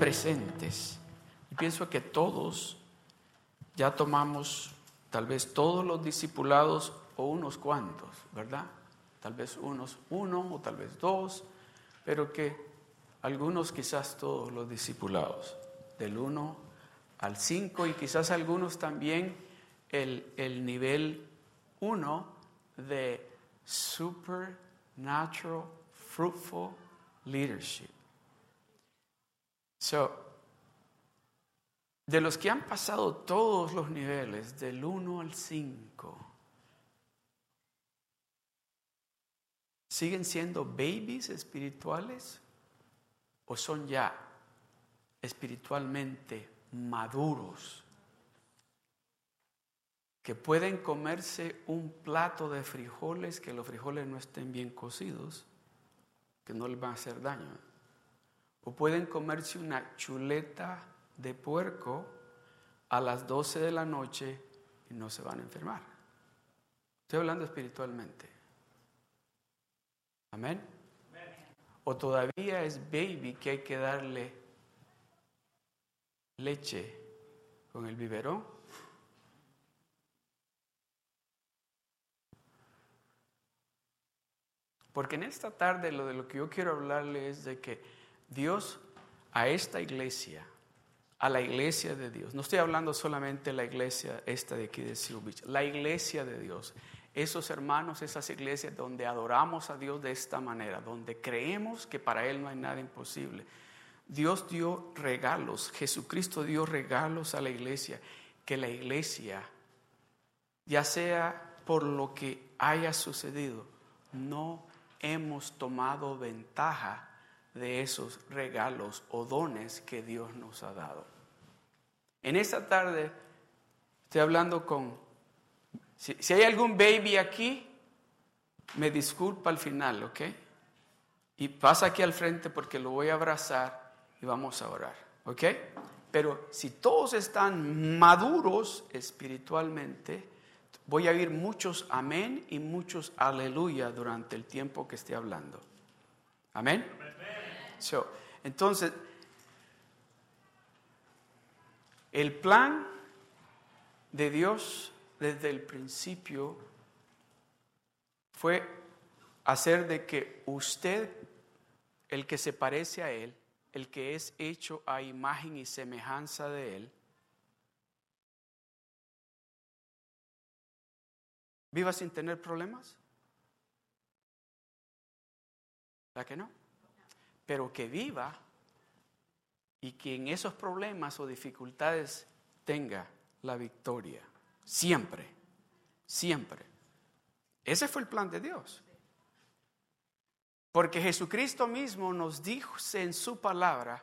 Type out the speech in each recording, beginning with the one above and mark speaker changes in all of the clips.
Speaker 1: presentes, y pienso que todos ya tomamos tal vez todos los discipulados o unos cuantos, ¿verdad? Tal vez unos uno o tal vez dos, pero que algunos quizás todos los discipulados, del uno al cinco y quizás algunos también el, el nivel uno de supernatural fruitful leadership. So, de los que han pasado todos los niveles, del 1 al 5, ¿siguen siendo babies espirituales o son ya espiritualmente maduros? Que pueden comerse un plato de frijoles, que los frijoles no estén bien cocidos, que no les van a hacer daño. O pueden comerse una chuleta de puerco a las 12 de la noche y no se van a enfermar. Estoy hablando espiritualmente. Amén. O todavía es baby que hay que darle leche con el biberón. Porque en esta tarde lo de lo que yo quiero hablarle es de que Dios a esta iglesia a la iglesia de Dios. No estoy hablando solamente de la iglesia esta de aquí de la iglesia de Dios. Esos hermanos, esas iglesias donde adoramos a Dios de esta manera, donde creemos que para Él no hay nada imposible. Dios dio regalos, Jesucristo dio regalos a la iglesia, que la iglesia, ya sea por lo que haya sucedido, no hemos tomado ventaja de esos regalos o dones que Dios nos ha dado. En esta tarde estoy hablando con, si, hay algún baby aquí, me disculpa al final, ¿ok? Y pasa aquí al frente porque lo voy a abrazar y vamos a orar, ¿ok? Pero si todos están maduros espiritualmente, voy a oír muchos amén y muchos aleluya durante el tiempo que esté hablando. Amén. Entonces, el plan de Dios desde el principio fue hacer de que usted, el que se parece a Él, el que es hecho a imagen y semejanza de Él, viva sin tener problemas. ¿La que no? Pero que viva y que en esos problemas o dificultades tenga la victoria. Siempre, siempre. Ese fue el plan de Dios. Porque Jesucristo mismo nos dijo en su palabra,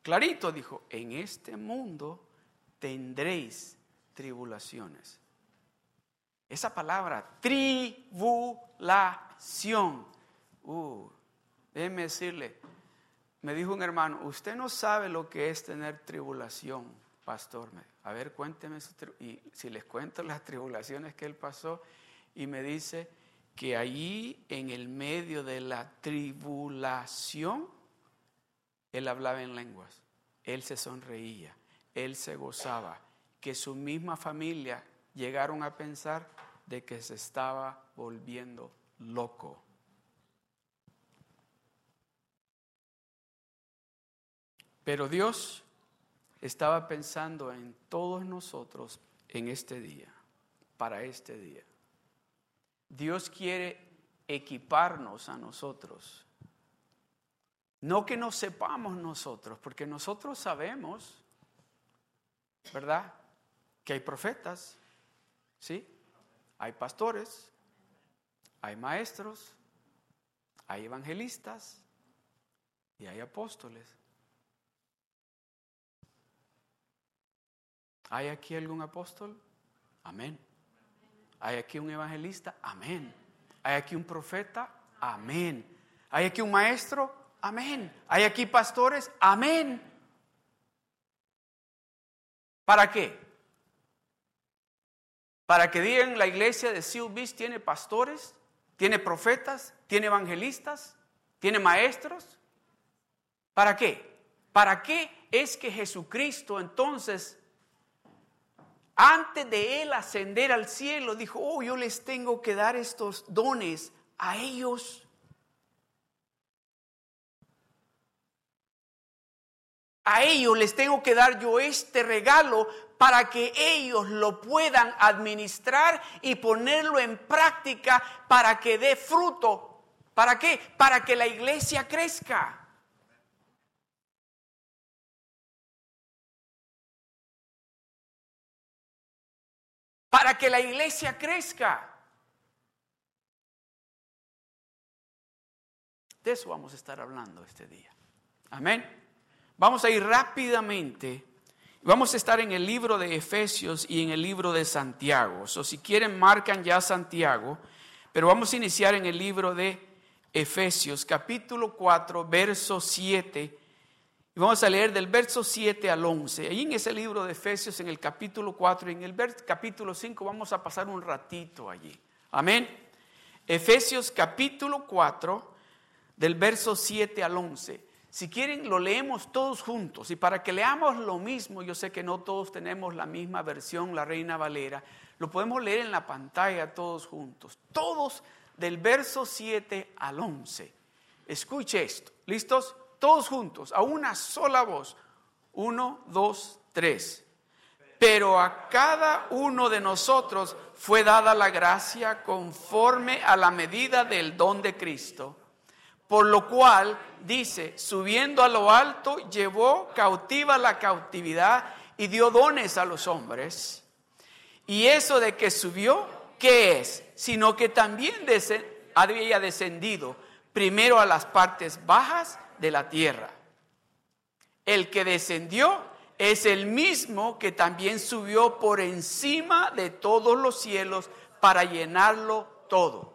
Speaker 1: clarito dijo, en este mundo tendréis tribulaciones. Esa palabra, tribulación. Uh, déjeme decirle, me dijo un hermano, usted no sabe lo que es tener tribulación, pastor. A ver, cuénteme y si les cuento las tribulaciones que él pasó y me dice que allí en el medio de la tribulación él hablaba en lenguas, él se sonreía, él se gozaba, que su misma familia llegaron a pensar de que se estaba volviendo loco. Pero Dios estaba pensando en todos nosotros en este día, para este día. Dios quiere equiparnos a nosotros. No que no sepamos nosotros, porque nosotros sabemos, ¿verdad? Que hay profetas, ¿sí? Hay pastores, hay maestros, hay evangelistas y hay apóstoles. ¿Hay aquí algún apóstol? Amén. ¿Hay aquí un evangelista? Amén. ¿Hay aquí un profeta? Amén. ¿Hay aquí un maestro? Amén. ¿Hay aquí pastores? Amén. ¿Para qué? Para que digan la iglesia de Seal tiene pastores, tiene profetas, tiene evangelistas, tiene maestros. ¿Para qué? ¿Para qué es que Jesucristo entonces, antes de él ascender al cielo, dijo, oh, yo les tengo que dar estos dones a ellos? A ellos les tengo que dar yo este regalo para que ellos lo puedan administrar y ponerlo en práctica para que dé fruto. ¿Para qué? Para que la iglesia crezca. Para que la iglesia crezca. De eso vamos a estar hablando este día. Amén. Vamos a ir rápidamente. Vamos a estar en el libro de Efesios y en el libro de Santiago. O si quieren, marcan ya Santiago. Pero vamos a iniciar en el libro de Efesios, capítulo 4, verso 7. Y vamos a leer del verso 7 al 11. Ahí en ese libro de Efesios, en el capítulo 4 y en el capítulo 5, vamos a pasar un ratito allí. Amén. Efesios capítulo 4, del verso 7 al 11. Si quieren, lo leemos todos juntos. Y para que leamos lo mismo, yo sé que no todos tenemos la misma versión, la Reina Valera, lo podemos leer en la pantalla todos juntos. Todos del verso 7 al 11. Escuche esto. ¿Listos? Todos juntos, a una sola voz. Uno, dos, tres. Pero a cada uno de nosotros fue dada la gracia conforme a la medida del don de Cristo. Por lo cual dice, subiendo a lo alto, llevó cautiva la cautividad y dio dones a los hombres. Y eso de que subió, ¿qué es? Sino que también había descendido primero a las partes bajas de la tierra. El que descendió es el mismo que también subió por encima de todos los cielos para llenarlo todo.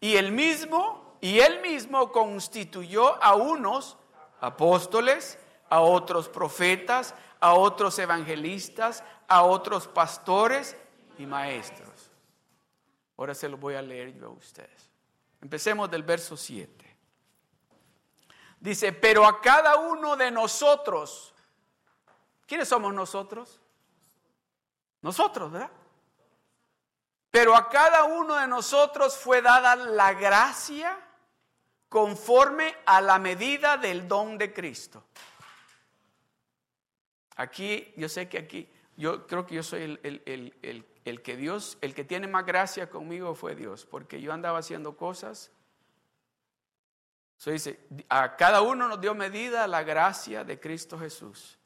Speaker 1: Y el mismo y él mismo constituyó a unos apóstoles, a otros profetas, a otros evangelistas, a otros pastores y maestros. Ahora se lo voy a leer yo a ustedes. Empecemos del verso 7. Dice, pero a cada uno de nosotros, ¿quiénes somos nosotros? Nosotros, ¿verdad? Pero a cada uno de nosotros fue dada la gracia conforme a la medida del don de Cristo. Aquí, yo sé que aquí, yo creo que yo soy el, que Dios, el que tiene más gracia conmigo fue Dios, porque yo andaba haciendo cosas. Dice, a cada uno nos dio medida la gracia de Cristo Jesús.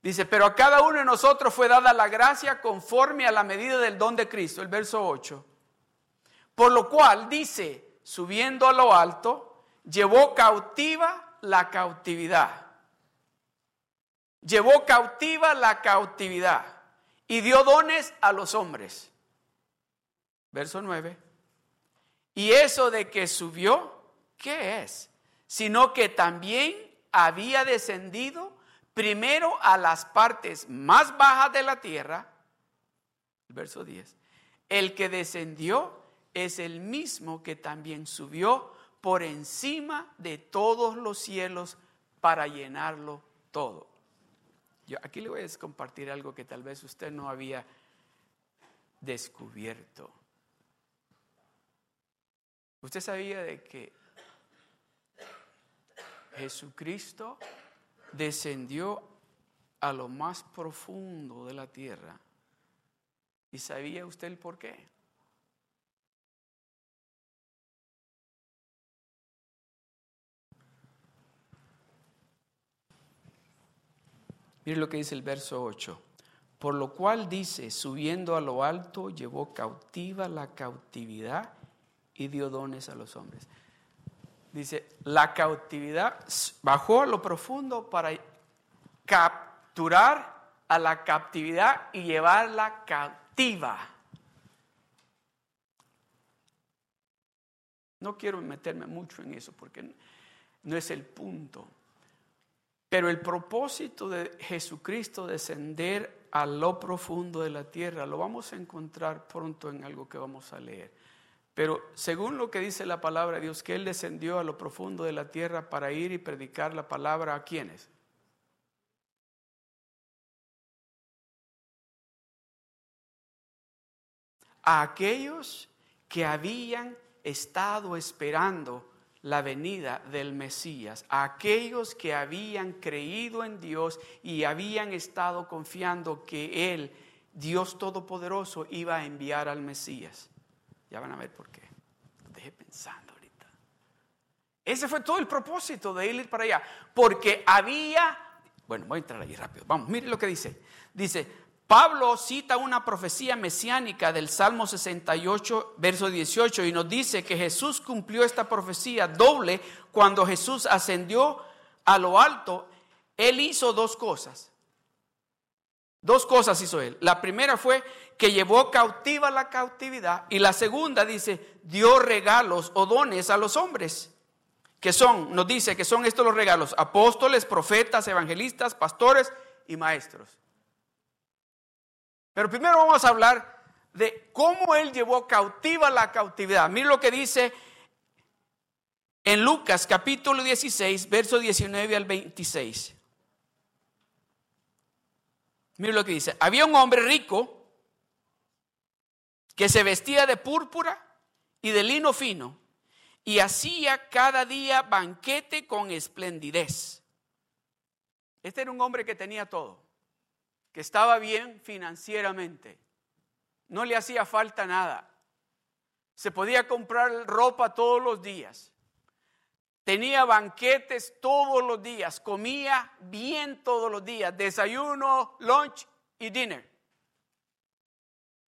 Speaker 1: Dice, pero a cada uno de nosotros fue dada la gracia conforme a la medida del don de Cristo, el verso 8. Por lo cual dice, subiendo a lo alto, llevó cautiva la cautividad. Llevó cautiva la cautividad y dio dones a los hombres. Verso 9. Y eso de que subió, ¿qué es? Sino que también había descendido primero a las partes más bajas de la tierra. Verso 10. El que descendió es el mismo que también subió por encima de todos los cielos para llenarlo todo. Yo aquí le voy a compartir algo que tal vez usted no había descubierto. Usted sabía de que Jesucristo descendió a lo más profundo de la tierra. ¿Y sabía usted el por qué? Mire lo que dice el verso 8. Por lo cual dice, subiendo a lo alto, llevó cautiva la cautividad y dio dones a los hombres. Dice, la cautividad bajó a lo profundo para capturar a la captividad y llevarla cautiva. No quiero meterme mucho en eso porque no es el punto. Pero el propósito de Jesucristo descender a lo profundo de la tierra lo vamos a encontrar pronto en algo que vamos a leer. Pero según lo que dice la palabra de Dios, que Él descendió a lo profundo de la tierra para ir y predicar la palabra a quienes. A aquellos que habían estado esperando la venida del Mesías, a aquellos que habían creído en Dios y habían estado confiando que Él, Dios Todopoderoso, iba a enviar al Mesías. Ya van a ver por qué. Deje pensando ahorita. Ese fue todo el propósito de ir para allá. Porque había, bueno, voy a entrar ahí rápido. Vamos, mire lo que dice. Dice, Pablo cita una profecía mesiánica del Salmo 68, verso 18, y nos dice que Jesús cumplió esta profecía doble cuando Jesús ascendió a lo alto. Él hizo dos cosas. Dos cosas hizo él. La primera fue que llevó cautiva la cautividad y la segunda dice, dio regalos o dones a los hombres. Que son, nos dice que son estos los regalos, apóstoles, profetas, evangelistas, pastores y maestros. Pero primero vamos a hablar de cómo Él llevó cautiva la cautividad. Mira lo que dice en Lucas capítulo 16, verso 19 al 26. Mira lo que dice. Había un hombre rico que se vestía de púrpura y de lino fino y hacía cada día banquete con esplendidez. Este era un hombre que tenía todo que estaba bien financieramente, no le hacía falta nada, se podía comprar ropa todos los días, tenía banquetes todos los días, comía bien todos los días, desayuno, lunch y dinner.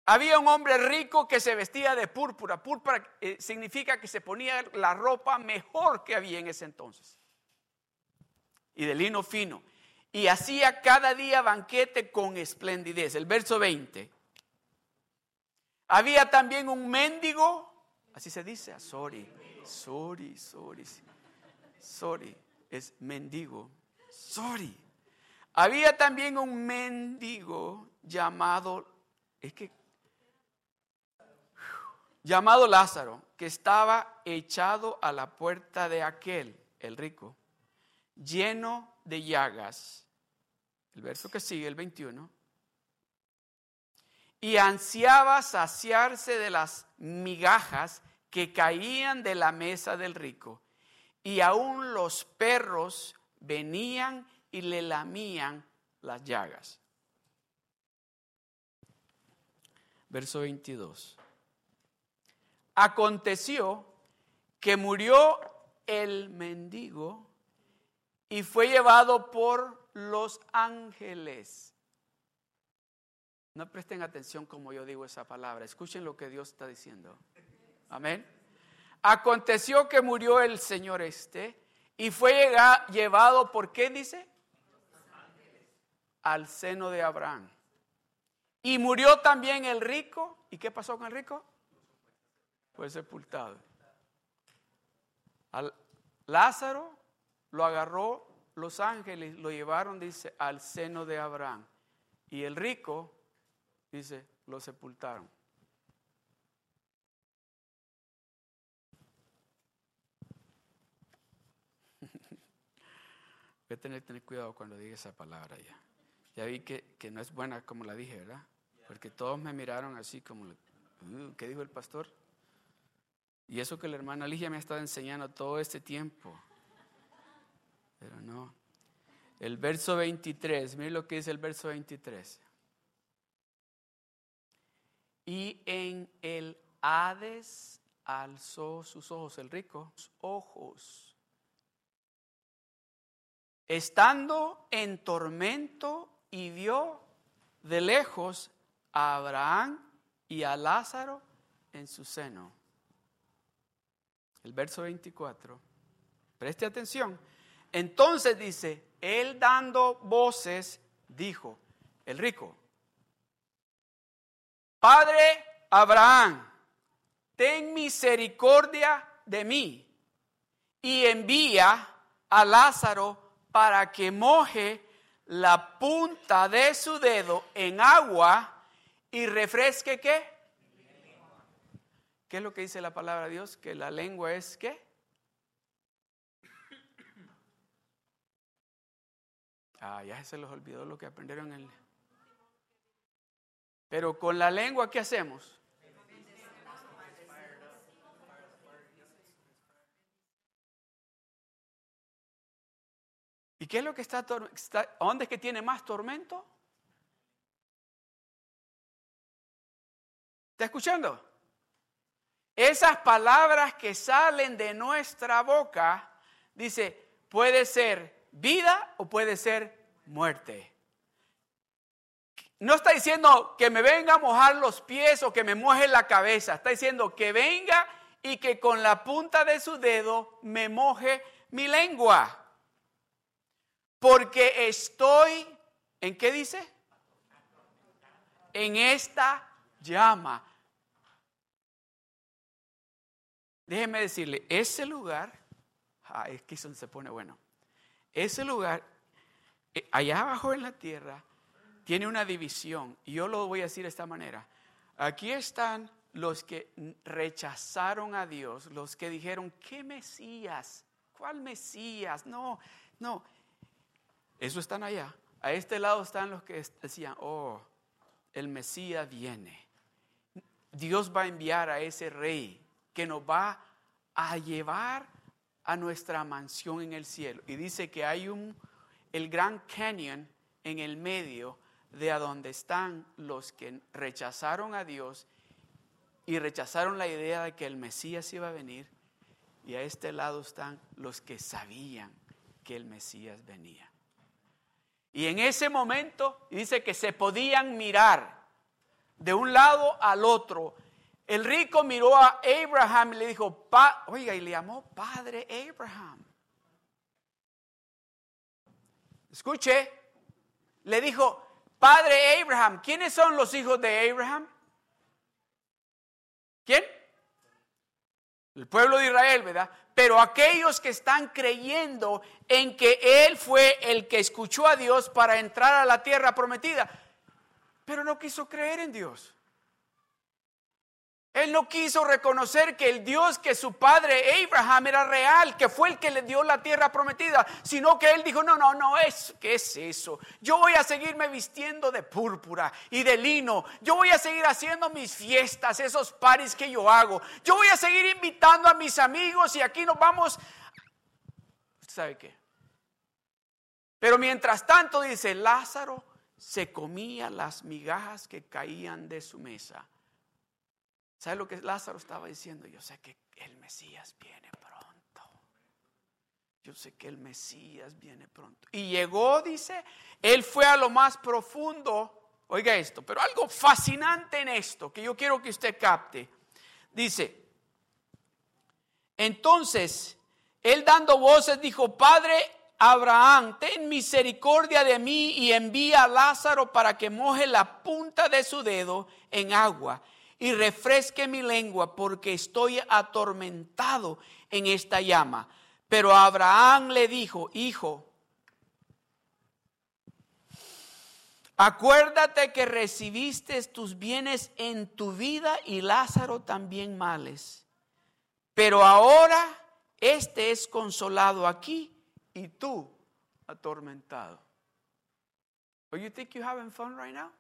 Speaker 1: Había un hombre rico que se vestía de púrpura. Púrpura eh, significa que se ponía la ropa mejor que había en ese entonces. Y de lino fino y hacía cada día banquete con esplendidez. El verso 20. Había también un mendigo, así se dice, sorry, sorry, sorry, sorry, es mendigo, sorry. Había también un mendigo llamado, es que, llamado Lázaro, que estaba echado a la puerta de aquel, el rico, lleno de llagas. El verso que sigue, el 21. Y ansiaba saciarse de las migajas que caían de la mesa del rico. Y aún los perros venían y le lamían las llagas. Verso 22. Aconteció que murió el mendigo y fue llevado por los ángeles. No presten atención como yo digo esa palabra, escuchen lo que Dios está diciendo. Amén. Aconteció que murió el Señor este y fue llevado, ¿por qué dice? Al seno de Abraham. Y murió también el rico. ¿Y qué pasó con el rico? Fue sepultado. Al Lázaro lo agarró los ángeles, lo llevaron, dice, al seno de Abraham. Y el rico, dice, lo sepultaron. Voy a tener, tener cuidado cuando diga esa palabra ya. Ya vi que, que, no es buena como la dije, ¿verdad? Porque todos me miraron así como, uh, ¿qué dijo el pastor? Y eso que la hermana Ligia me ha estado enseñando todo este tiempo. Pero no. El verso 23, mire lo que dice el verso 23. Y en el Hades alzó sus ojos, el rico, sus ojos. Estando en tormento y vio de lejos a Abraham y a Lázaro en su seno. El verso 24. Preste atención. Entonces dice, él dando voces, dijo, el rico, Padre Abraham, ten misericordia de mí y envía a Lázaro para que moje la punta de su dedo en agua y refresque qué? ¿Qué es lo que dice la palabra de Dios? Que la lengua es qué? Ah, ya se les olvidó lo que aprendieron en el... Pero con la lengua, ¿qué hacemos? Qué es lo que está, está dónde es que tiene más tormento? ¿Está escuchando? Esas palabras que salen de nuestra boca, dice, puede ser vida o puede ser muerte. No está diciendo que me venga a mojar los pies o que me moje la cabeza. Está diciendo que venga y que con la punta de su dedo me moje mi lengua. Porque estoy, ¿en qué dice? En esta llama. Déjeme decirle, ese lugar, es que eso se pone bueno. Ese lugar, eh, allá abajo en la tierra, tiene una división. Y yo lo voy a decir de esta manera. Aquí están los que rechazaron a Dios, los que dijeron, ¿qué Mesías? ¿Cuál Mesías? No, no. Eso están allá. A este lado están los que decían, oh, el Mesías viene. Dios va a enviar a ese rey que nos va a llevar a nuestra mansión en el cielo. Y dice que hay un, el Gran Canyon en el medio de a donde están los que rechazaron a Dios y rechazaron la idea de que el Mesías iba a venir. Y a este lado están los que sabían que el Mesías venía. Y en ese momento dice que se podían mirar de un lado al otro. El rico miró a Abraham y le dijo, oiga, y le llamó Padre Abraham. Escuche, le dijo, Padre Abraham, ¿quiénes son los hijos de Abraham? ¿Quién? El pueblo de Israel, ¿verdad? Pero aquellos que están creyendo en que Él fue el que escuchó a Dios para entrar a la tierra prometida, pero no quiso creer en Dios. Él no quiso reconocer que el Dios que su padre Abraham era real, que fue el que le dio la tierra prometida, sino que él dijo, no, no, no, es, ¿qué es eso? Yo voy a seguirme vistiendo de púrpura y de lino, yo voy a seguir haciendo mis fiestas, esos paris que yo hago, yo voy a seguir invitando a mis amigos y aquí nos vamos, sabe qué? Pero mientras tanto dice, Lázaro se comía las migajas que caían de su mesa. ¿Sabe lo que Lázaro estaba diciendo? Yo sé que el Mesías viene pronto. Yo sé que el Mesías viene pronto. Y llegó, dice, él fue a lo más profundo. Oiga esto, pero algo fascinante en esto que yo quiero que usted capte. Dice, entonces, él dando voces dijo, Padre Abraham, ten misericordia de mí y envía a Lázaro para que moje la punta de su dedo en agua y refresque mi lengua porque estoy atormentado en esta llama. Pero Abraham le dijo, hijo, acuérdate que recibiste tus bienes en tu vida y Lázaro también males. Pero ahora este es consolado aquí y tú atormentado. Oh, you think you're having fun right now?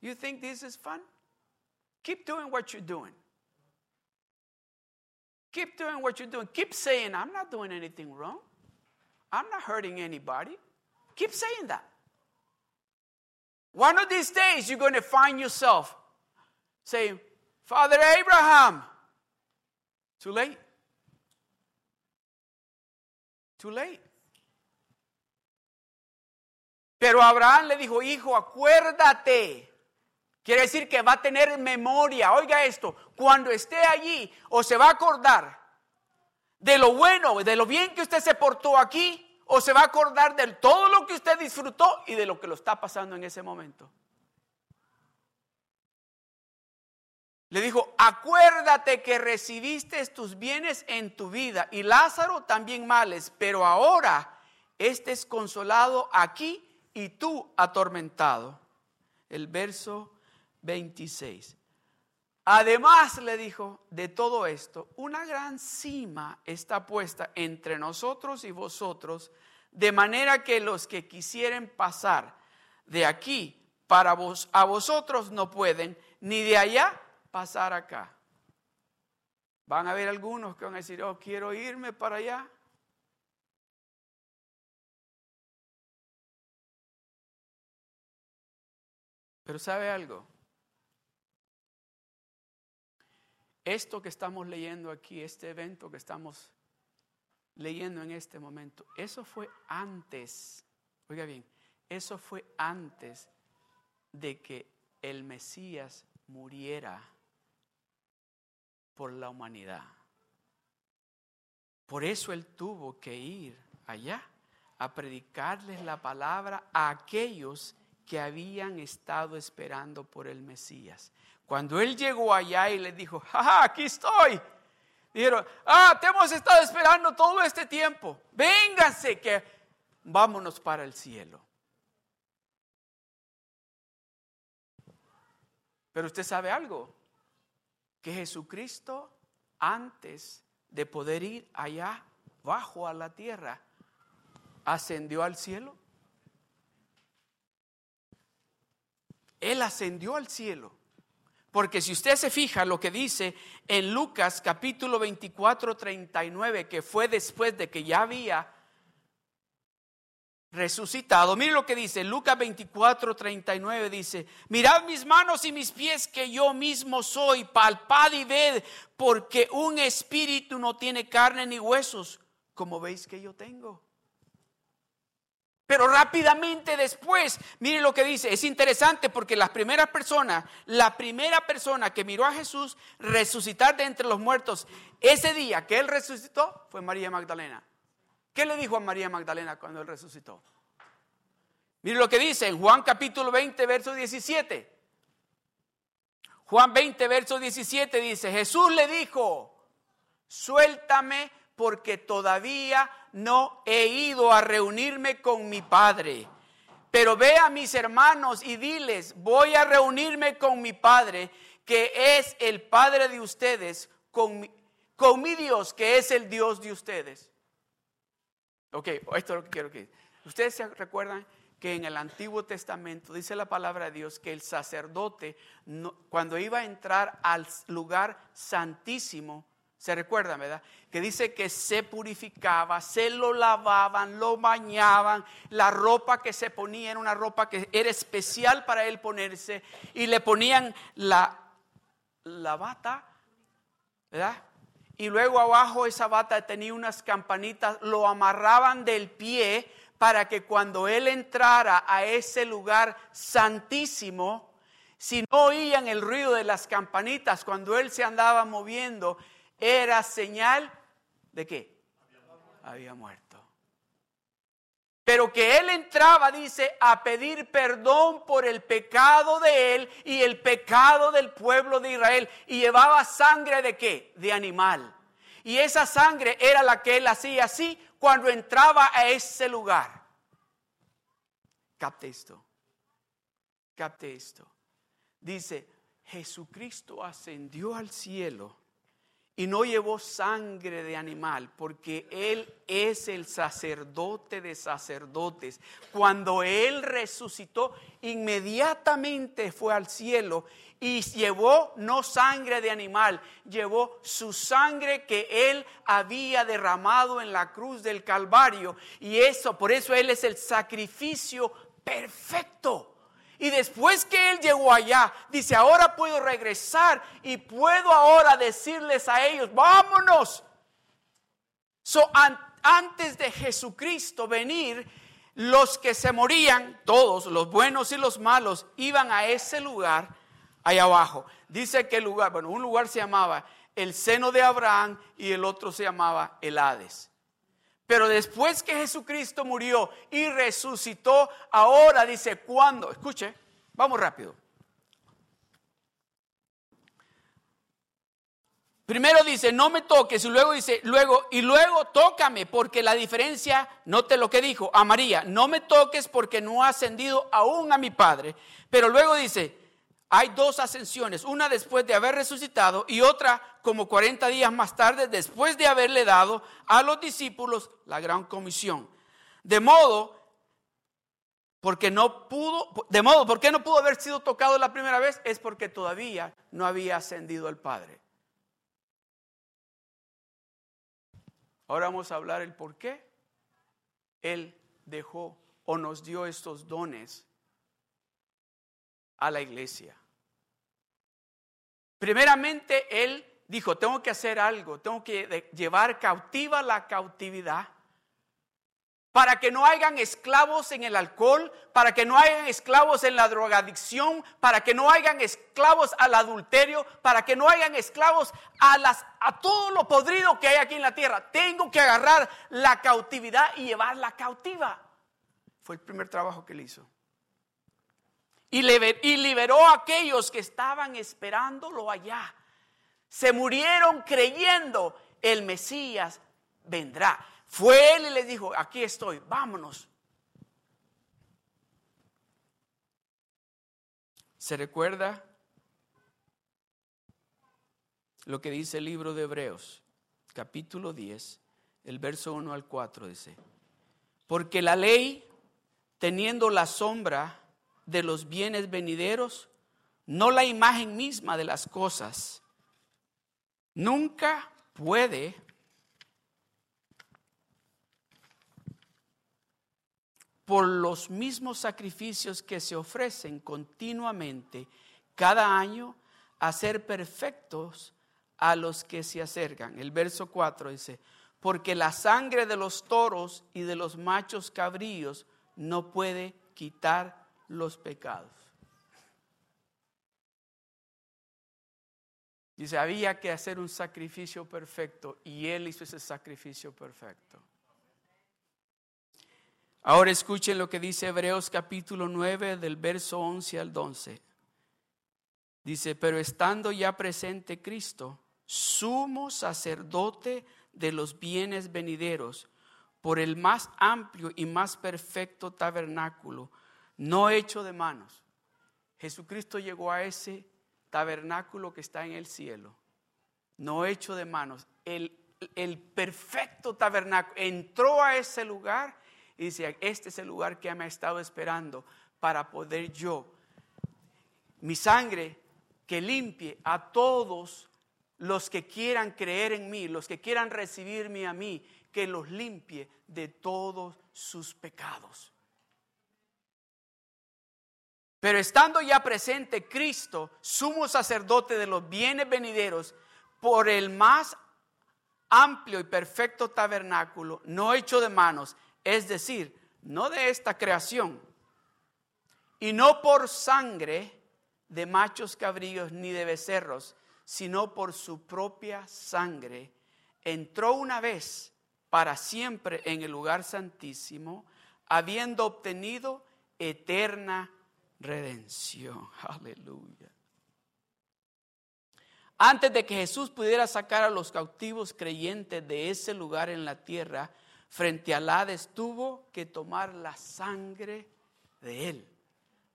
Speaker 1: You think this is fun? Keep doing what you're doing. Keep doing what you're doing. Keep saying, I'm not doing anything wrong. I'm not hurting anybody. Keep saying that. One of these days, you're going to find yourself saying, Father Abraham. Too late. Too late. Pero Abraham le dijo, hijo, acuérdate Quiere decir que va a tener memoria. Oiga esto, cuando esté allí o se va a acordar de lo bueno, de lo bien que usted se portó aquí, o se va a acordar de todo lo que usted disfrutó y de lo que lo está pasando en ese momento. Le dijo, acuérdate que recibiste tus bienes en tu vida y Lázaro también males, pero ahora este es consolado aquí y tú atormentado. El verso 26. Además, le dijo, de todo esto, una gran cima está puesta entre nosotros y vosotros, de manera que los que quisieren pasar de aquí para vos, a vosotros no pueden, ni de allá pasar acá. Van a haber algunos que van a decir, oh, quiero irme para allá. Pero ¿sabe algo? Esto que estamos leyendo aquí, este evento que estamos leyendo en este momento, eso fue antes, oiga bien, eso fue antes de que el Mesías muriera por la humanidad. Por eso él tuvo que ir allá a predicarles la palabra a aquellos que habían estado esperando por el Mesías. Cuando él llegó allá y les dijo, ¡ja, aquí estoy! Dijeron, ah, te hemos estado esperando todo este tiempo. Vénganse que vámonos para el cielo. Pero usted sabe algo, que Jesucristo antes de poder ir allá bajo a la tierra, ascendió al cielo. Él ascendió al cielo. Porque si usted se fija lo que dice en Lucas capítulo 24, 39, que fue después de que ya había resucitado, mire lo que dice Lucas 24, 39, dice, mirad mis manos y mis pies que yo mismo soy, palpad y ved, porque un espíritu no tiene carne ni huesos, como veis que yo tengo. Pero rápidamente después, mire lo que dice, es interesante porque las primeras personas, la primera persona que miró a Jesús resucitar de entre los muertos, ese día que él resucitó fue María Magdalena. ¿Qué le dijo a María Magdalena cuando él resucitó? Mire lo que dice en Juan capítulo 20, verso 17. Juan 20, verso 17 dice, Jesús le dijo, suéltame porque todavía no he ido a reunirme con mi Padre. Pero ve a mis hermanos y diles, voy a reunirme con mi Padre, que es el Padre de ustedes, con mi, Dios, que es el Dios de ustedes. Ok, esto es lo que quiero que... Ustedes se recuerdan que en el Antiguo Testamento dice la palabra de Dios que el sacerdote, cuando iba a entrar al lugar santísimo, se recuerda, ¿verdad? Que dice que se purificaba, se lo lavaban, lo bañaban, la ropa que se ponía era una ropa que era especial para él ponerse y le ponían la, la bata, ¿verdad? Y luego abajo esa bata tenía unas campanitas, lo amarraban del pie para que cuando él entrara a ese lugar santísimo, si no oían el ruido de las campanitas cuando él se andaba moviendo, era señal de que había muerto. Pero que él entraba, dice, a pedir perdón por el pecado de él y el pecado del pueblo de Israel. Y llevaba sangre de qué? De animal. Y esa sangre era la que él hacía así cuando entraba a ese lugar. Capte esto. Capte esto. Dice, Jesucristo ascendió al cielo y no llevó sangre de animal, porque Él es el sacerdote de sacerdotes. Cuando Él resucitó, inmediatamente fue al cielo y llevó no sangre de animal, llevó su sangre que Él había derramado en la cruz del Calvario. Y eso, por eso Él es el sacrificio perfecto y después que él llegó allá, dice, ahora puedo regresar y puedo ahora decirles a ellos, vámonos. Antes de Jesucristo venir, los que se morían, todos, los buenos y los malos, iban a ese lugar allá abajo. Dice que el lugar, bueno, un lugar se llamaba el seno de Abraham y el otro se llamaba el Hades. Pero después que Jesucristo murió y resucitó, ahora dice, ¿cuándo? Escuche, vamos rápido. Primero dice, no me toques, y luego dice, luego, y luego tócame, porque la diferencia, note lo que dijo a María, no me toques porque no ha ascendido aún a mi Padre. Pero luego dice, hay dos ascensiones, una después de haber resucitado y otra como 40 días más tarde después de haberle dado a los discípulos la gran comisión. De modo porque no pudo, de modo, ¿por qué no pudo haber sido tocado la primera vez? Es porque todavía no había ascendido el Padre. Ahora vamos a hablar el por qué Él dejó o nos dio estos dones a la iglesia. Primeramente, Él dijo, tengo que hacer algo, tengo que llevar cautiva la cautividad para que no hayan esclavos en el alcohol, para que no hayan esclavos en la drogadicción, para que no hayan esclavos al adulterio, para que no hayan esclavos a, las, a todo lo podrido que hay aquí en la tierra. Tengo que agarrar la cautividad y llevarla cautiva. Fue el primer trabajo que él hizo. Y, liberó a aquellos que estaban esperándolo allá. Se murieron creyendo el Mesías vendrá. Fue él y les dijo, aquí estoy, vámonos. ¿Se recuerda lo que dice el libro de Hebreos, capítulo 10, el verso 1 al 4 dice, porque la ley, teniendo la sombra de los bienes venideros, no la imagen misma de las cosas, nunca puede por los mismos sacrificios que se ofrecen continuamente cada año a ser perfectos a los que se acercan. El verso 4 dice, porque la sangre de los toros y de los machos cabríos no puede quitar los pecados. Dice, había que hacer un sacrificio perfecto y él hizo ese sacrificio perfecto. Ahora escuchen lo que dice Hebreos capítulo 9 del verso 11 al 12. Dice, pero estando ya presente Cristo, sumo sacerdote de los bienes venideros, por el más amplio y más perfecto tabernáculo, no hecho de manos. Jesucristo llegó a ese tabernáculo que está en el cielo, no hecho de manos. El, el perfecto tabernáculo entró a ese lugar y dice, este es el lugar que me ha estado esperando para poder yo, mi sangre que limpie a todos los que quieran creer en mí, los que quieran recibirme a mí, que los limpie de todos sus pecados. Pero estando ya presente Cristo, sumo sacerdote de los bienes venideros, por el más amplio y perfecto tabernáculo, no hecho de manos, es decir, no de esta creación, y no por sangre de machos cabríos ni de becerros, sino por su propia sangre, entró una vez para siempre en el lugar santísimo, habiendo obtenido eterna redención. Aleluya. Antes de que Jesús pudiera sacar a los cautivos creyentes de ese lugar en la tierra, frente al Hades tuvo que tomar la sangre de él,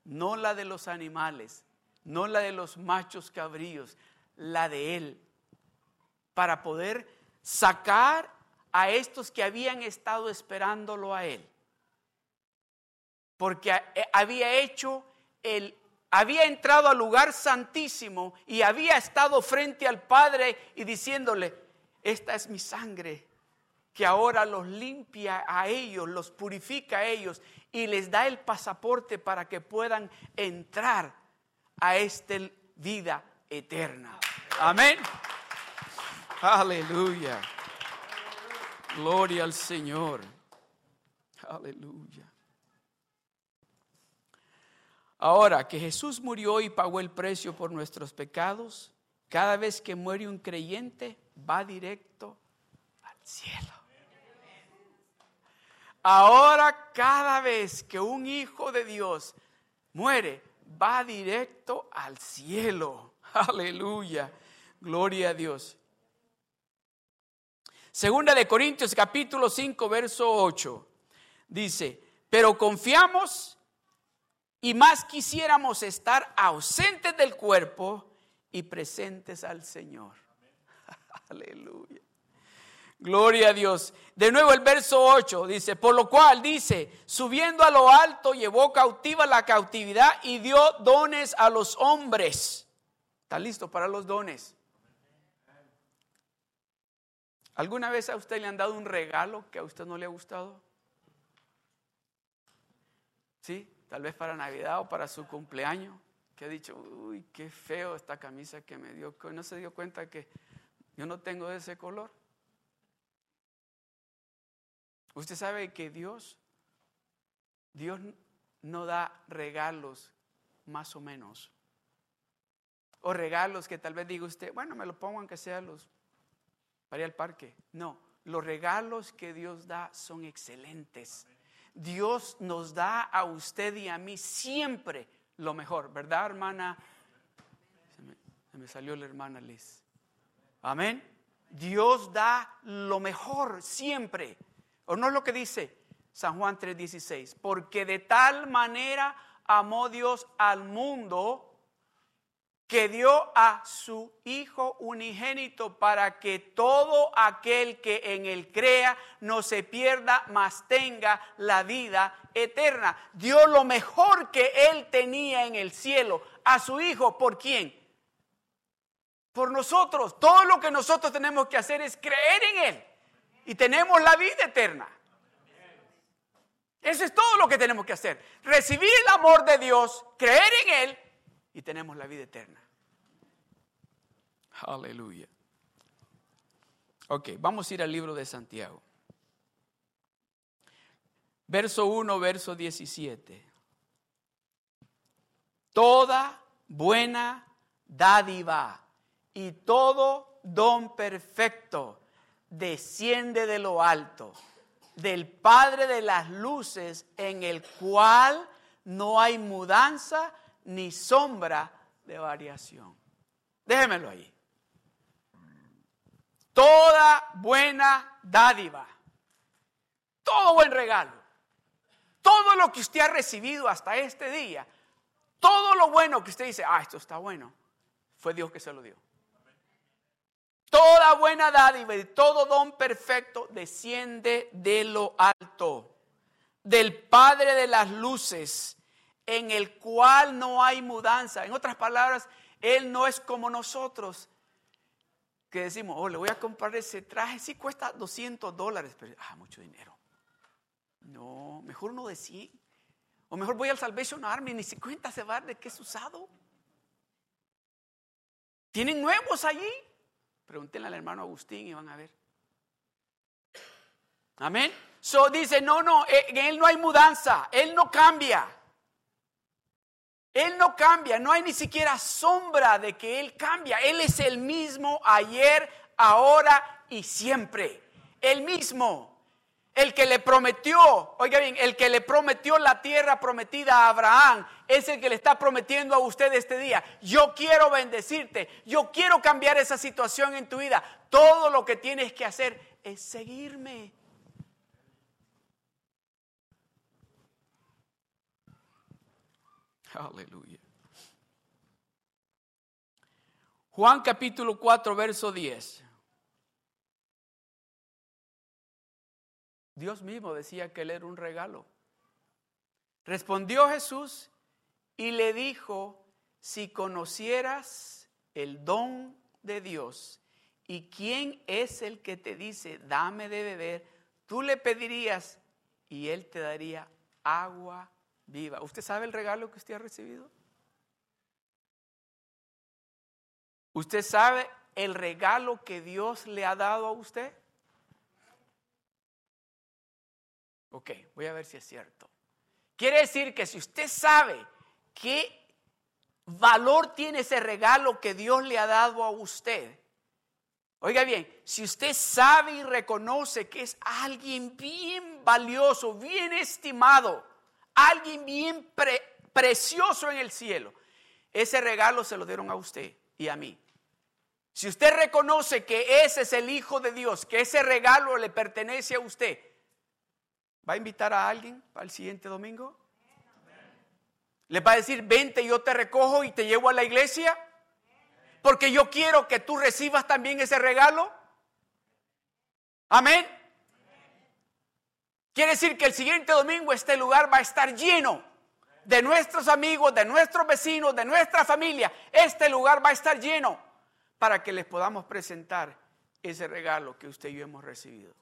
Speaker 1: no la de los animales, no la de los machos cabríos, la de él, para poder sacar a estos que habían estado esperándolo a él. Porque había hecho el había entrado al lugar santísimo y había estado frente al Padre y diciéndole, esta es mi sangre que ahora los limpia a ellos, los purifica a ellos y les da el pasaporte para que puedan entrar a esta vida eterna. Amén. Aleluya. Gloria al Señor. Aleluya. Ahora que Jesús murió y pagó el precio por nuestros pecados, cada vez que muere un creyente va directo al cielo. Ahora cada vez que un hijo de Dios muere, va directo al cielo. Aleluya. Gloria a Dios. Segunda de Corintios capítulo 5 verso 8 dice, pero confiamos Y más quisiéramos estar ausentes del cuerpo y presentes al Señor. Aleluya. Gloria a Dios. De nuevo el verso 8 dice, por lo cual dice, subiendo a lo alto llevó cautiva la cautividad y dio dones a los hombres. ¿Está listo para los dones? ¿Alguna vez a usted le han dado un regalo que a usted no le ha gustado? ¿Sí? Tal vez para Navidad o para su cumpleaños. Que ha dicho, uy, qué feo esta camisa que me dio. No se dio cuenta que yo no tengo ese color. Usted sabe que Dios, Dios no da regalos más o menos. O regalos que tal vez diga usted, bueno, me lo pongo aunque sea los para ir al parque. No, los regalos que Dios da son excelentes. Dios nos da a usted y a mí siempre lo mejor, ¿verdad, hermana? Se me, salió la hermana Liz. Amén. Dios da lo mejor siempre. ¿O no es lo que dice San Juan 3:16? Porque de tal manera amó Dios al mundo que dio a su Hijo unigénito para que todo aquel que en él crea no se pierda, mas tenga la vida eterna. Dio lo mejor que él tenía en el cielo a su Hijo. ¿Por quién? Por nosotros. Todo lo que nosotros tenemos que hacer es creer en Él. Y tenemos la vida eterna. Eso es todo lo que tenemos que hacer. Recibir el amor de Dios, creer en Él y tenemos la vida eterna. Aleluya. Ok, vamos a ir al libro de Santiago. Verso 1, verso 17. Toda buena dádiva y todo don perfecto desciende de lo alto, del Padre de las luces, en el cual no hay mudanza ni sombra de variación. Déjemelo ahí. Toda buena dádiva, todo buen regalo, todo lo que usted ha recibido hasta este día, todo lo bueno que usted dice, ah, esto está bueno, fue Dios que se lo dio. Toda buena dádiva y todo don perfecto desciende de lo alto, del Padre de las luces, en el cual no hay mudanza. En otras palabras, Él no es como nosotros, que decimos, oh, le voy a comprar ese traje, sí cuesta 200 dólares, pero, ah, mucho dinero. No, mejor uno de 100. O mejor voy al Salvation Army, ni 50 se va de que es usado. ¿Tienen nuevos allí? Pregúntenle al hermano Agustín y van a ver. Amén. So dice, no, no, eh, en él no hay mudanza, él no cambia. Él no cambia, no hay ni siquiera sombra de que Él cambia. Él es el mismo ayer, ahora y siempre. El mismo. El que le prometió, oiga bien, el que le prometió la tierra prometida a Abraham, es el que le está prometiendo a usted este día. Yo quiero bendecirte, yo quiero cambiar esa situación en tu vida. Todo lo que tienes que hacer es seguirme. Aleluya. Juan capítulo 4, verso 10. Dios mismo decía que él era un regalo. Respondió Jesús y le dijo, si conocieras el don de Dios y quién es el que te dice, dame de beber, tú le pedirías y él te daría agua viva. ¿Usted sabe el regalo que usted ha recibido? ¿Usted sabe el regalo que Dios le ha dado a usted? Ok, voy a ver si es cierto. Quiere decir que si usted sabe qué valor tiene ese regalo que Dios le ha dado a usted, oiga bien, si usted sabe y reconoce que es alguien bien valioso, bien estimado, alguien bien precioso en el cielo, ese regalo se lo dieron a usted y a mí. Si usted reconoce que ese es el Hijo de Dios, que ese regalo le pertenece a usted, ¿Va a invitar a alguien para el siguiente domingo? ¿Les va a decir, vente, yo te recojo y te llevo a la iglesia? Porque yo quiero que tú recibas también ese regalo. Amén. Quiere decir que el siguiente domingo este lugar va a estar lleno de nuestros amigos, de nuestros vecinos, de nuestra familia. Este lugar va a estar lleno para que les podamos presentar ese regalo que usted y yo hemos recibido.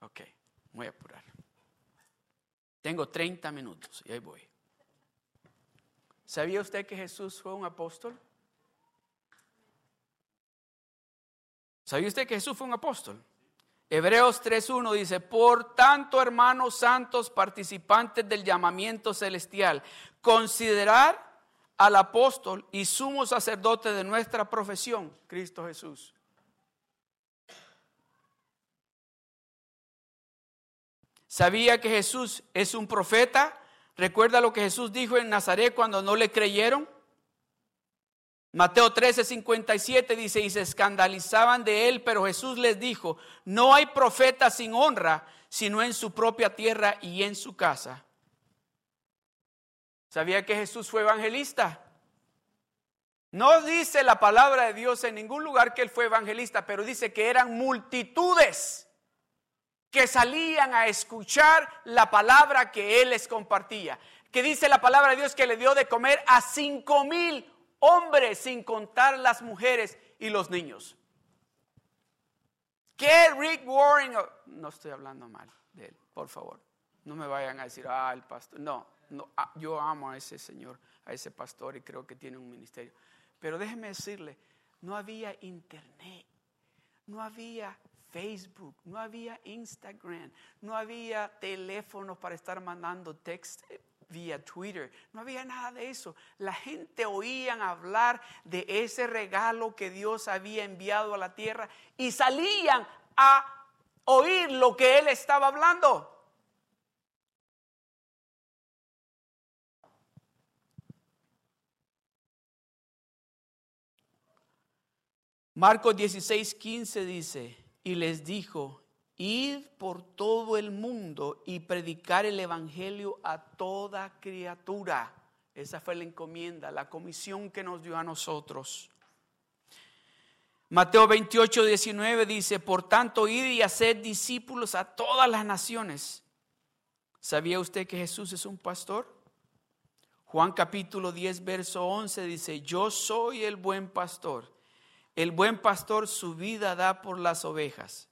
Speaker 1: Ok, voy a apurar. Tengo 30 minutos y ahí voy. ¿Sabía usted que Jesús fue un apóstol? ¿Sabía usted que Jesús fue un apóstol? Hebreos 3.1 dice, por tanto, hermanos santos, participantes del llamamiento celestial, considerar al apóstol y sumo sacerdote de nuestra profesión, Cristo Jesús. ¿Sabía que Jesús es un profeta? ¿Recuerda lo que Jesús dijo en Nazaret cuando no le creyeron? Mateo 13, 57 dice, y se escandalizaban de él, pero Jesús les dijo, no hay profeta sin honra, sino en su propia tierra y en su casa. ¿Sabía que Jesús fue evangelista? No dice la palabra de Dios en ningún lugar que él fue evangelista, pero dice que eran multitudes que salían a escuchar la palabra que él les compartía. Que dice la palabra de Dios que le dio de comer a cinco mil hombres, sin contar las mujeres y los niños. ¿Qué Rick Warren? No estoy hablando mal de él, por favor. No me vayan a decir, ah, el pastor. No, no, ah, yo amo a ese señor, a ese pastor y creo que tiene un ministerio. Pero déjeme decirle, no había internet, no había Facebook, no había Instagram, no había teléfonos para estar mandando text, vía Twitter. No había nada de eso. La gente oían hablar de ese regalo que Dios había enviado a la tierra y salían a oír lo que Él estaba hablando. Marcos 16, 15 dice, y les dijo, Id por todo el mundo y predicar el Evangelio a toda criatura. Esa fue la encomienda, la comisión que nos dio a nosotros. Mateo 28, 19 dice, por tanto, id y haced discípulos a todas las naciones. ¿Sabía usted que Jesús es un pastor? Juan capítulo 10, verso 11 dice, yo soy el buen pastor. El buen pastor su vida da por las ovejas.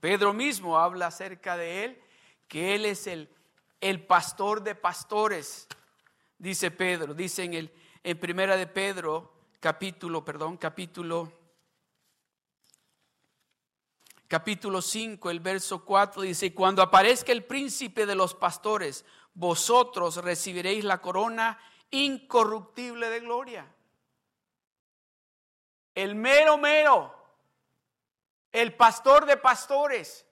Speaker 1: Pedro mismo habla acerca de él, que él es el, el pastor de pastores, dice Pedro, dice en, el, en primera de Pedro, capítulo, perdón, capítulo, capítulo 5, el verso 4 dice, cuando aparezca el príncipe de los pastores, vosotros recibiréis la corona incorruptible de gloria. El mero mero el pastor de pastores.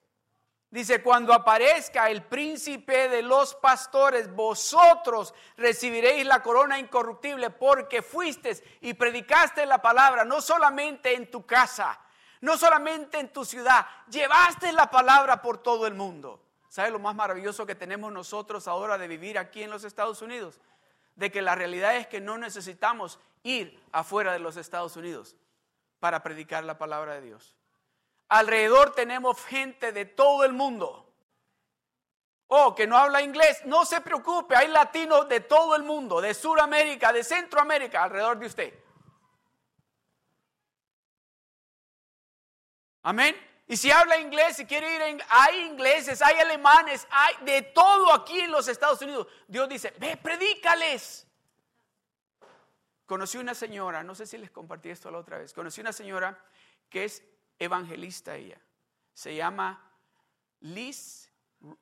Speaker 1: Dice, cuando aparezca el príncipe de los pastores, vosotros recibiréis la corona incorruptible porque fuiste y predicaste la palabra, no solamente en tu casa, no solamente en tu ciudad, llevaste la palabra por todo el mundo. ¿Sabe lo más maravilloso que tenemos nosotros ahora de vivir aquí en los Estados Unidos? De que la realidad es que no necesitamos ir afuera de los Estados Unidos para predicar la palabra de Dios. Alrededor tenemos gente de todo el mundo. Oh, que no habla inglés, no se preocupe, hay latinos de todo el mundo, de Sudamérica, de Centroamérica, alrededor de usted. Amén. Y si habla inglés, si quiere ir, hay ingleses, hay alemanes, hay de todo aquí en los Estados Unidos. Dios dice, ve, predícales. Conocí una señora, no sé si les compartí esto la otra vez, conocí una señora que es evangelista ella. Se llama Liz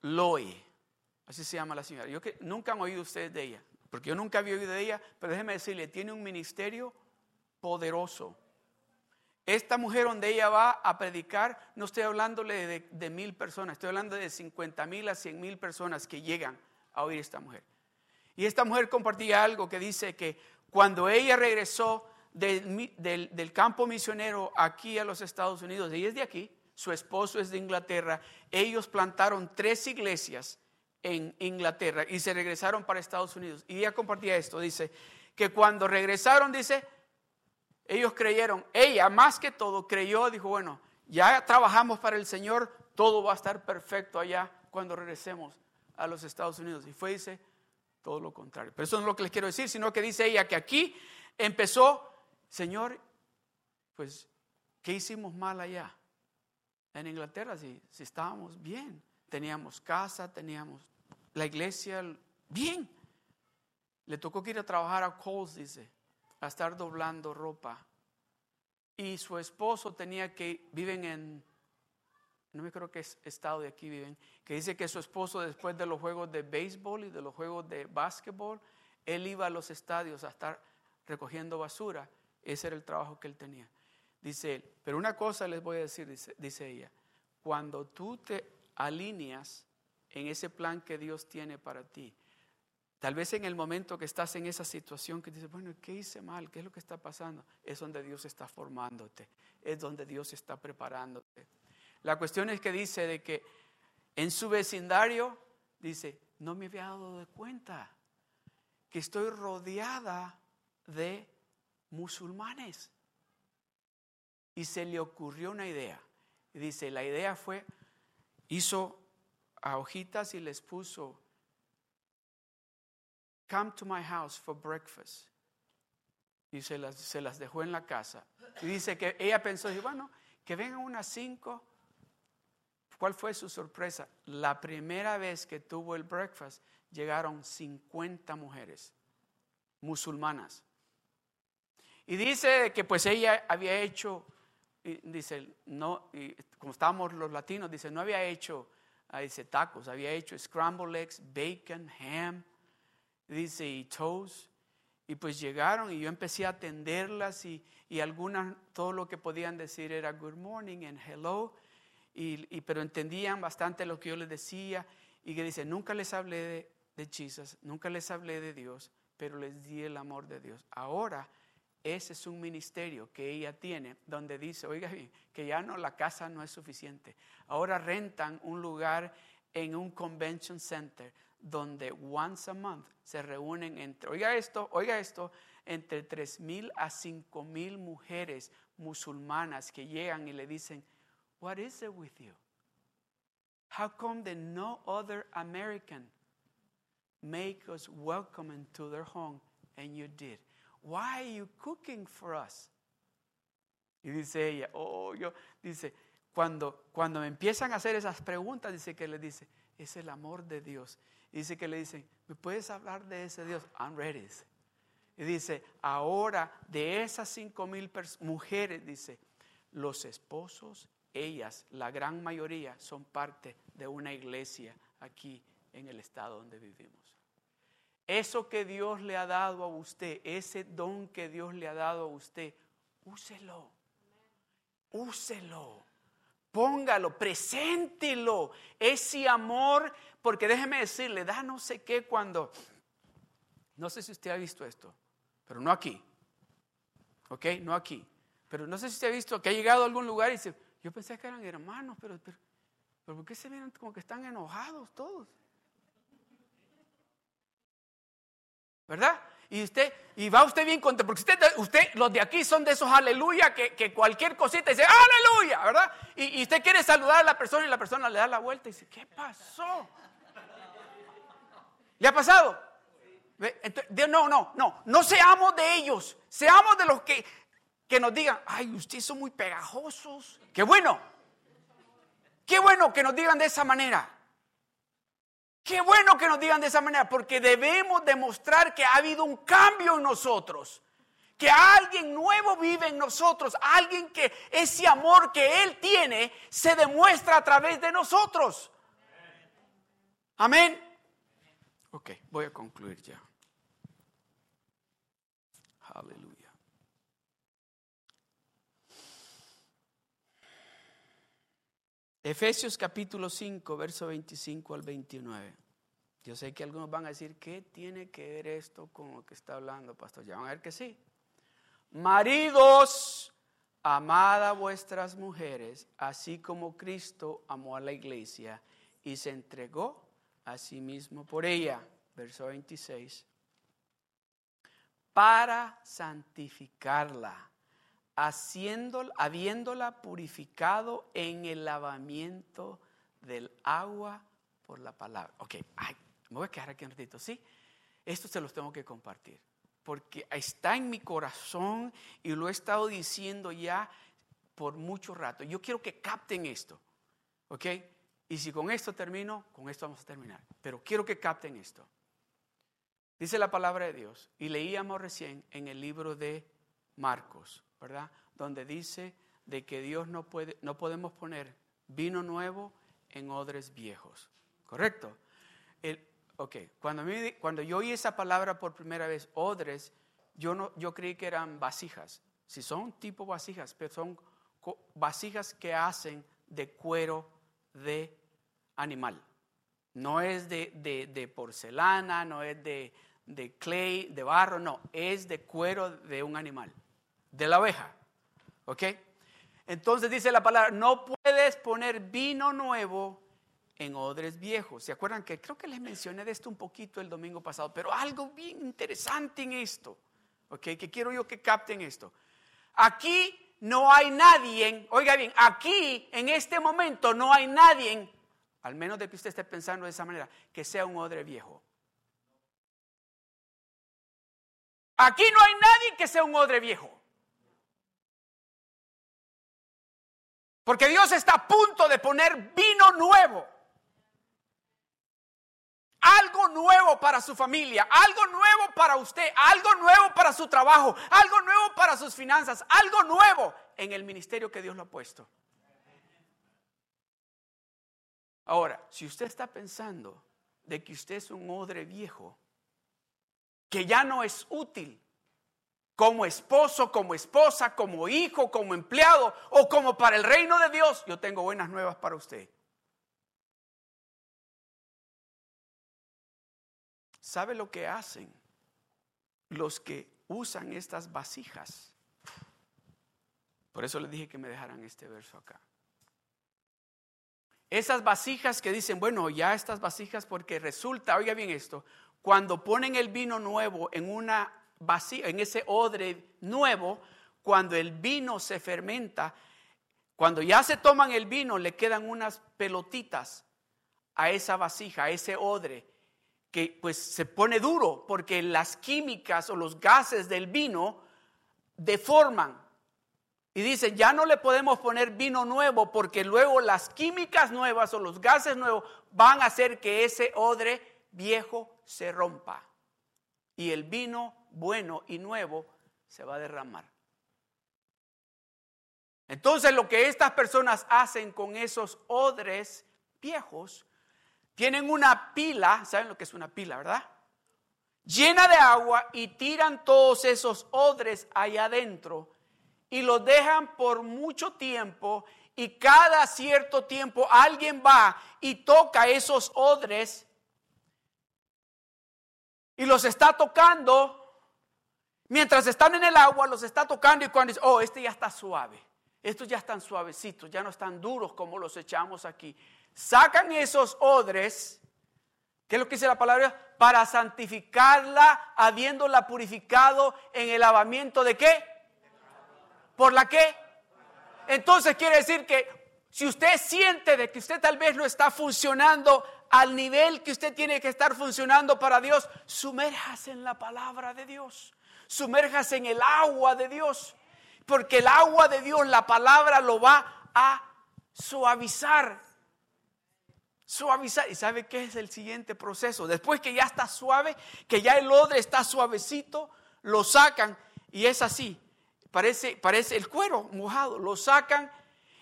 Speaker 1: Loy. Así se llama la señora. Yo que nunca han oído ustedes de ella, porque yo nunca había oído de ella, pero déjeme decirle, tiene un ministerio poderoso. Esta mujer donde ella va a predicar, no estoy hablándole de, mil personas, estoy hablando de 50 mil a 100 mil personas que llegan a oír esta mujer. Y esta mujer compartía algo que dice que cuando ella regresó del, campo misionero aquí a los Estados Unidos, ella es de aquí, su esposo es de Inglaterra, ellos plantaron tres iglesias en Inglaterra y se regresaron para Estados Unidos. Y ella compartía esto, dice, que cuando regresaron, dice, ellos creyeron, ella más que todo creyó, dijo, bueno, ya trabajamos para el Señor, todo va a estar perfecto allá cuando regresemos a los Estados Unidos. Y fue, dice, todo lo contrario. Pero eso no es lo que les quiero decir, sino que dice ella que aquí empezó, Señor, pues, ¿qué hicimos mal allá? En Inglaterra, si, estábamos bien, teníamos casa, teníamos la iglesia, bien. Le tocó que ir a trabajar a Coles, dice, a estar doblando ropa. Y su esposo tenía que, viven en, no me creo es estado de aquí viven, que dice que su esposo después de los juegos de béisbol y de los juegos de básquetbol, él iba a los estadios a estar recogiendo basura. Ese era el trabajo que él tenía. Dice él, pero una cosa les voy a decir, dice, ella, cuando tú te alineas en ese plan que Dios tiene para ti, Tal vez en el momento que estás en esa situación que dices, bueno, ¿qué hice mal? ¿Qué es lo que está pasando? Es donde Dios está formándote, es donde Dios está preparándote. La cuestión es que dice de que en su vecindario, dice, no me había dado de cuenta que estoy rodeada de musulmanes. Y se le ocurrió una idea. Y dice, la idea fue, hizo a hojitas y les puso come to my house for breakfast. Y se las, se las dejó en la casa. Y dice que ella pensó, bueno, que vengan unas cinco. ¿Cuál fue su sorpresa? La primera vez que tuvo el breakfast llegaron 50 mujeres musulmanas. Y dice que pues ella había hecho, dice, no, como estábamos los latinos, dice, no había hecho, ah, dice, tacos, había hecho scrambled eggs, bacon, ham, dice, y toast. Y pues llegaron y yo empecé a atenderlas y, y algunas, todo lo que podían decir era good morning and hello, y, pero entendían bastante lo que yo les decía y que dice, nunca les hablé de, de nunca les hablé de Dios, pero les di el amor de Dios. Ahora, ese es un ministerio que ella tiene donde dice, oiga que ya no, la casa no es suficiente. Ahora rentan un lugar en un convention center donde once a month se reúnen entre, oiga esto, oiga esto, entre tres mil a cinco mil mujeres musulmanas que llegan y le dicen, What is it with you? How come that no other American make us welcome into their home and you did? Why are you cooking for us? Y dice ella, oh, yo, dice, cuando, cuando me empiezan a hacer esas preguntas, dice que le dice, es el amor de Dios. dice que le dicen, ¿me puedes hablar de ese Dios? I'm ready. Y dice, ahora de esas cinco mil mujeres, dice, los esposos, ellas, la gran mayoría, son parte de una iglesia aquí en el estado donde vivimos. Eso que Dios le ha dado a usted, ese don que Dios le ha dado a usted, úselo. Úselo. Póngalo, preséntelo. Ese amor porque déjeme decirle, da no sé qué cuando, no sé si usted ha visto esto, pero no aquí, ¿ok? No aquí. Pero no sé si usted ha visto que ha llegado a algún lugar y dice, yo pensé que eran hermanos, pero, pero, ¿por qué se miran como que están enojados todos? ¿Verdad? Y usted, y va usted bien contento, porque usted, usted, los de aquí son de esos aleluya, que, cualquier cosita dice aleluya, ¿verdad? Y, usted quiere saludar a la persona y la persona le da la vuelta y dice, ¿qué pasó? ¿Le ha pasado? No, no, no, no seamos de ellos, seamos de los que, que nos digan, ay, ustedes son muy pegajosos. Qué bueno, qué bueno que nos digan de esa manera. Qué bueno que nos digan de esa manera, porque debemos demostrar que ha habido un cambio en nosotros, que alguien nuevo vive en nosotros, alguien que ese amor que Él tiene se demuestra a través de nosotros. Amén. Ok, voy a concluir ya. Aleluya. Efesios capítulo 5, verso 25 al 29. Yo sé que algunos van a decir, ¿qué tiene que ver esto con lo que está hablando, pastor? Ya van a ver que sí. Maridos, amad a vuestras mujeres, así como Cristo amó a la iglesia y se entregó a asimismo por ella, verso 26, para santificarla, haciendo, habiéndola purificado en el lavamiento del agua por la palabra. Ok, ay, me voy a quedar aquí un ratito, ¿sí? Esto se los tengo que compartir, porque está en mi corazón y lo he estado diciendo ya por mucho rato. Yo quiero que capten esto, ¿ok? Y si con esto termino, con esto vamos a terminar. Pero quiero que capten esto. Dice la palabra de Dios, y leíamos recién en el libro de Marcos, ¿verdad? Donde dice de que Dios no puede, no podemos poner vino nuevo en odres viejos. ¿Correcto? El, ok, cuando, cuando yo oí esa palabra por primera vez, odres, yo, no, creí que eran vasijas. Si son tipo vasijas, pero son vasijas que hacen de cuero de animal. No es de, porcelana, no es de, de, clay, de barro, no, es de cuero de un animal, de la oveja. ¿Ok? Entonces dice la palabra, no puedes poner vino nuevo en odres viejos. ¿Se acuerdan que creo que les mencioné de esto un poquito el domingo pasado, pero algo bien interesante en esto, ¿ok? Que quiero yo que capten esto. Aquí no hay nadie, oiga bien, aquí en este momento no hay nadie, al menos de que usted esté pensando de esa manera, que sea un odre viejo. Aquí no hay nadie que sea un odre viejo. Porque Dios está a punto de poner vino nuevo algo nuevo para su familia, algo nuevo para usted, algo nuevo para su trabajo, algo nuevo para sus finanzas, algo nuevo en el ministerio que Dios lo ha puesto. Ahora, si usted está pensando de que usted es un odre viejo, que ya no es útil como esposo, como esposa, como hijo, como empleado o como para el reino de Dios, yo tengo buenas nuevas para usted. ¿Sabe lo que hacen los que usan estas vasijas? Por eso les dije que me dejaran este verso acá. Esas vasijas que dicen, bueno, ya estas vasijas, porque resulta, oiga bien esto, cuando ponen el vino nuevo en una en ese odre nuevo, cuando el vino se fermenta, cuando ya se toman el vino, le quedan unas pelotitas a esa vasija, a ese odre que pues se pone duro porque las químicas o los gases del vino deforman. Y dicen, ya no le podemos poner vino nuevo porque luego las químicas nuevas o los gases nuevos van a hacer que ese odre viejo se rompa. Y el vino bueno y nuevo se va a derramar. Entonces lo que estas personas hacen con esos odres viejos tienen una pila, ¿saben lo que es una pila, verdad? Llena de agua y tiran todos esos odres allá adentro y los dejan por mucho tiempo y cada cierto tiempo alguien va y toca esos odres y los está tocando mientras están en el agua, los está tocando y cuando dice, oh, este ya está suave, estos ya están suavecitos, ya no están duros como los echamos aquí sacan esos odres, ¿qué es lo que dice la palabra? Para santificarla, habiéndola purificado en el lavamiento de qué? ¿Por la qué? Entonces quiere decir que si usted siente de que usted tal vez no está funcionando al nivel que usted tiene que estar funcionando para Dios, sumérjase en la palabra de Dios, sumérjase en el agua de Dios, porque el agua de Dios, la palabra lo va a suavizar suavizar. ¿Y sabe qué es el siguiente proceso? Después que ya está suave, que ya el odre está suavecito, lo sacan y es así. Parece, parece el cuero mojado. Lo sacan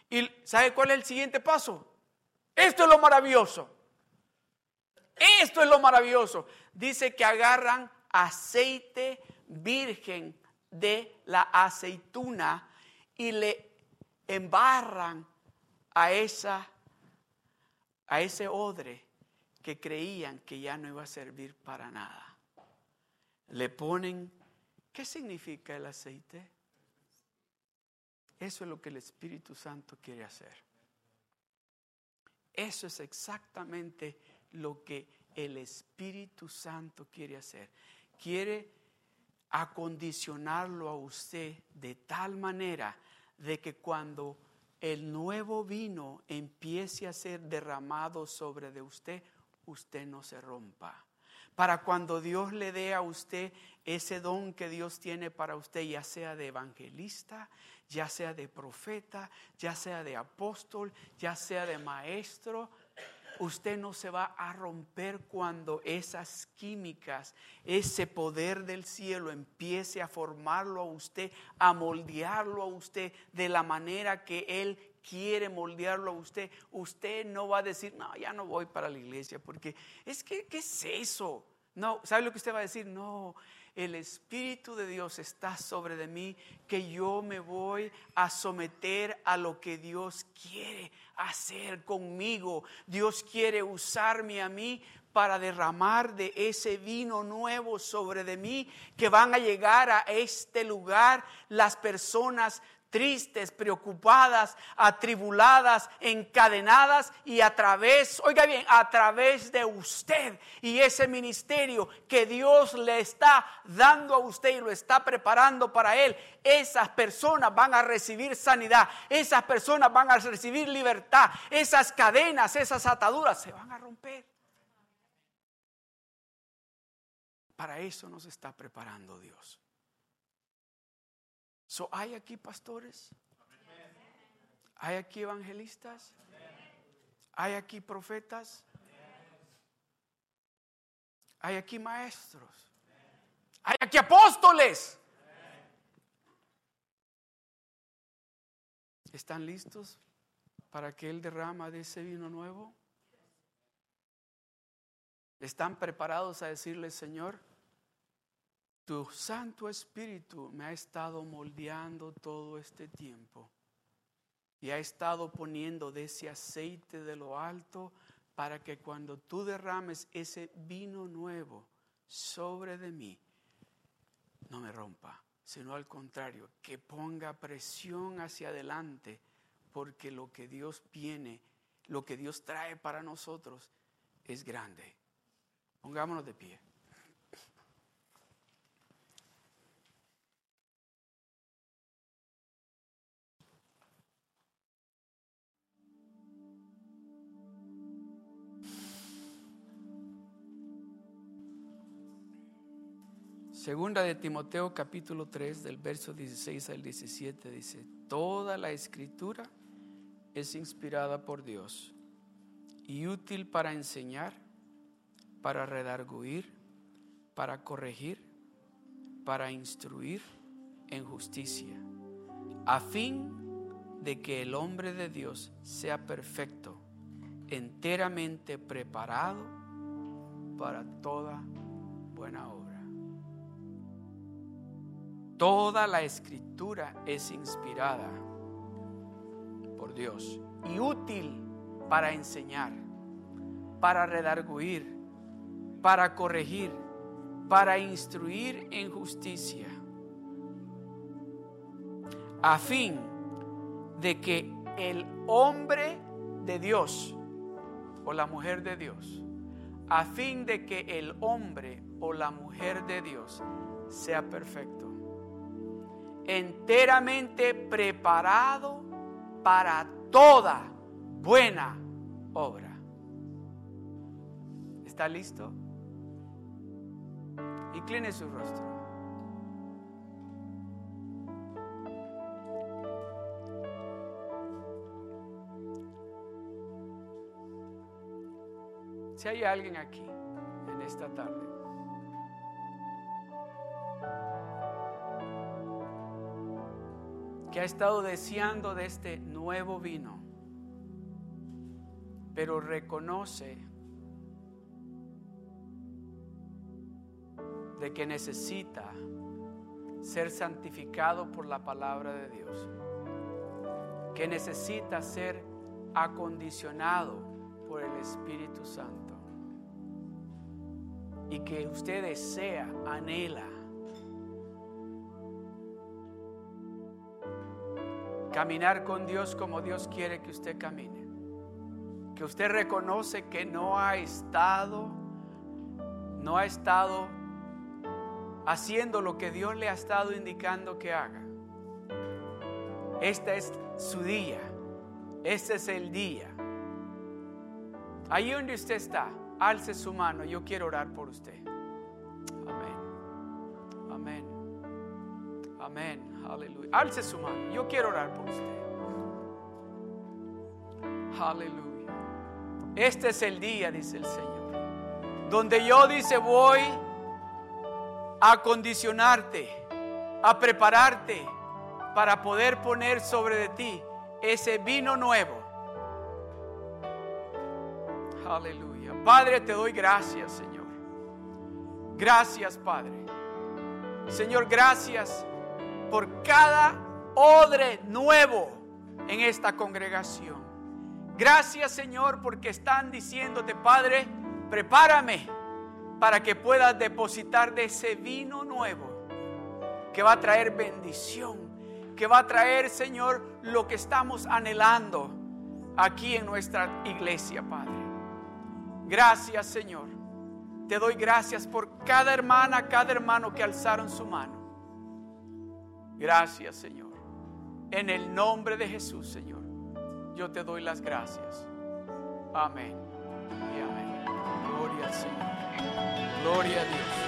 Speaker 1: y ¿sabe cuál es el siguiente paso? Esto es lo maravilloso. Esto es lo maravilloso. Dice que agarran aceite virgen de la aceituna y le embarran a esa a ese odre que creían que ya no iba a servir para nada. Le ponen, ¿qué significa el aceite? Eso es lo que el Espíritu Santo quiere hacer. Eso es exactamente lo que el Espíritu Santo quiere hacer. Quiere acondicionarlo a usted de tal manera de que cuando el nuevo vino empiece a ser derramado sobre de usted, usted no se rompa. Para cuando Dios le dé a usted ese don que Dios tiene para usted, ya sea de evangelista, ya sea de profeta, ya sea de apóstol, ya sea de maestro, usted no se va a romper cuando esas químicas, ese poder del cielo empiece a formarlo a usted, a moldearlo a usted de la manera que Él quiere moldearlo a usted. Usted no va a decir, no, ya no voy para la iglesia, porque es que, ¿qué es eso? No, ¿sabe lo que usted va a decir? No, el Espíritu de Dios está sobre de mí, que yo me voy a someter a lo que Dios quiere hacer conmigo. Dios quiere usarme a mí para derramar de ese vino nuevo sobre de mí, que van a llegar a este lugar las personas tristes, preocupadas, atribuladas, encadenadas y a través, oiga bien, a través de usted y ese ministerio que Dios le está dando a usted y lo está preparando para él, esas personas van a recibir sanidad, esas personas van a recibir libertad, esas cadenas, esas ataduras se van a romper. Para eso nos está preparando Dios. So, ¿Hay aquí pastores? ¿Hay aquí evangelistas? ¿Hay aquí profetas? ¿Hay aquí maestros? ¿Hay aquí apóstoles? ¿Están listos para que Él derrama de ese vino nuevo? ¿Están preparados a decirle, Señor? Tu Santo Espíritu me ha estado moldeando todo este tiempo y ha estado poniendo de ese aceite de lo alto para que cuando tú derrames ese vino nuevo sobre de mí, no me rompa, sino al contrario, que ponga presión hacia adelante, porque lo que Dios viene, lo que Dios trae para nosotros es grande. Pongámonos de pie. Segunda de Timoteo capítulo 3 del verso 16 al 17 dice, toda la escritura es inspirada por Dios y útil para enseñar, para redarguir, para corregir, para instruir en justicia, a fin de que el hombre de Dios sea perfecto, enteramente preparado para toda Toda la escritura es inspirada por Dios y útil para enseñar, para redarguir, para corregir, para instruir en justicia, a fin de que el hombre de Dios o la mujer de Dios, a fin de que el hombre o la mujer de Dios sea perfecto enteramente preparado para toda buena obra. ¿Está listo? Incline su rostro. Si hay alguien aquí en esta tarde que ha estado deseando de este nuevo vino, pero reconoce de que necesita ser santificado por la palabra de Dios, que necesita ser acondicionado por el Espíritu Santo y que usted desea, anhela Caminar con Dios como Dios quiere que usted camine. Que usted reconoce que no ha estado no ha estado haciendo lo que Dios le ha estado indicando que haga. Este es su día. Este es el día. Ahí donde usted está, alce su mano. Yo quiero orar por usted. Amén. Amén. Amén. Aleluya. Alce su mano. Yo quiero orar por usted. Aleluya. Este es el día, dice el Señor. Donde yo dice voy a condicionarte, a prepararte para poder poner sobre de ti ese vino nuevo. Aleluya. Padre, te doy gracias, Señor. Gracias, Padre. Señor, gracias por cada odre nuevo en esta congregación. Gracias, Señor, porque están diciéndote, Padre, prepárame para que puedas depositar de ese vino nuevo que va a traer bendición, que va a traer, Señor, lo que estamos anhelando aquí en nuestra iglesia, Padre. Gracias, Señor. Te doy gracias por cada hermana, cada hermano que alzaron su mano. Gracias, Señor. En el nombre de Jesús, Señor, yo te doy las gracias. Amén y amén. Gloria al Señor. Gloria a Dios.